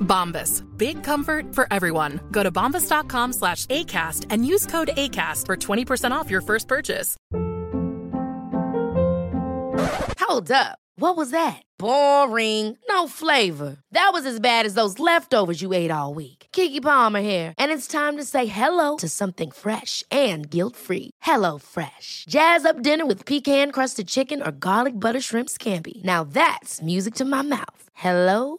Bombas. Big comfort for everyone. Go to bombas.com slash ACAST and use code ACAST for 20% off your first purchase. Hold up. What was that? Boring. No flavor. That was as bad as those leftovers you ate all week. Keke Palmer here, and it's time to say hello to something fresh and guilt-free. Hello Fresh. Jazz up dinner with pecan-crusted chicken or garlic butter shrimp scampi. Now that's music to my mouth. Hello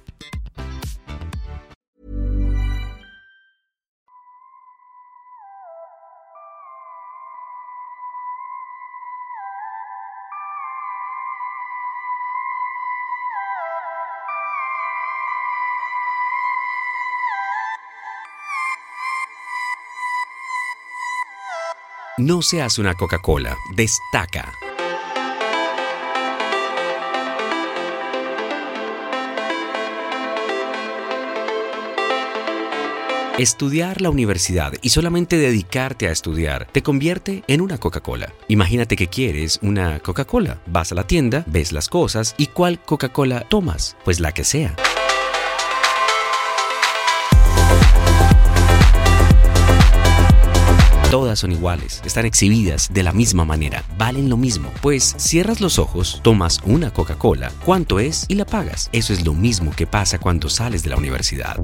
No seas una Coca-Cola, destaca. Estudiar la universidad y solamente dedicarte a estudiar te convierte en una Coca-Cola. Imagínate que quieres una Coca-Cola. Vas a la tienda, ves las cosas y ¿cuál Coca-Cola tomas? Pues la que sea. Todas son iguales, están exhibidas de la misma manera, valen lo mismo. Pues cierras los ojos, tomas una Coca-Cola, cuánto es y la pagas. Eso es lo mismo que pasa cuando sales de la universidad.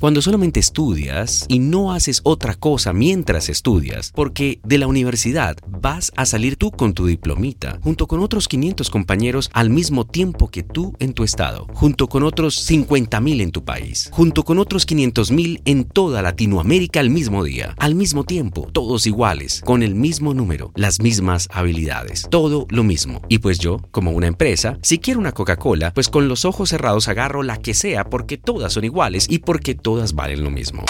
Cuando solamente estudias y no haces otra cosa mientras estudias, porque de la universidad vas a salir tú con tu diplomita, junto con otros 500 compañeros al mismo tiempo que tú en tu estado, junto con otros 50 mil en tu país, junto con otros 500 mil en toda Latinoamérica al mismo día, al mismo tiempo, todos iguales, con el mismo número, las mismas habilidades, todo lo mismo. Y pues yo, como una empresa, si quiero una Coca-Cola, pues con los ojos cerrados agarro la que sea porque todas son iguales y porque todas valen lo mismo.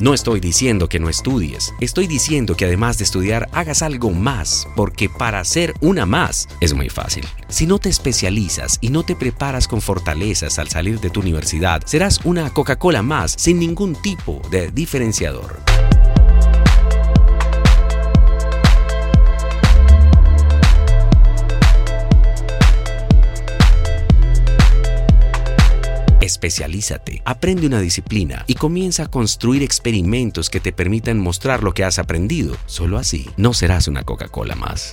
No estoy diciendo que no estudies, estoy diciendo que además de estudiar hagas algo más, porque para hacer una más es muy fácil. Si no te especializas y no te preparas con fortalezas al salir de tu universidad, serás una Coca-Cola más sin ningún tipo de diferenciador. Especialízate, aprende una disciplina y comienza a construir experimentos que te permitan mostrar lo que has aprendido. Solo así no serás una Coca-Cola más.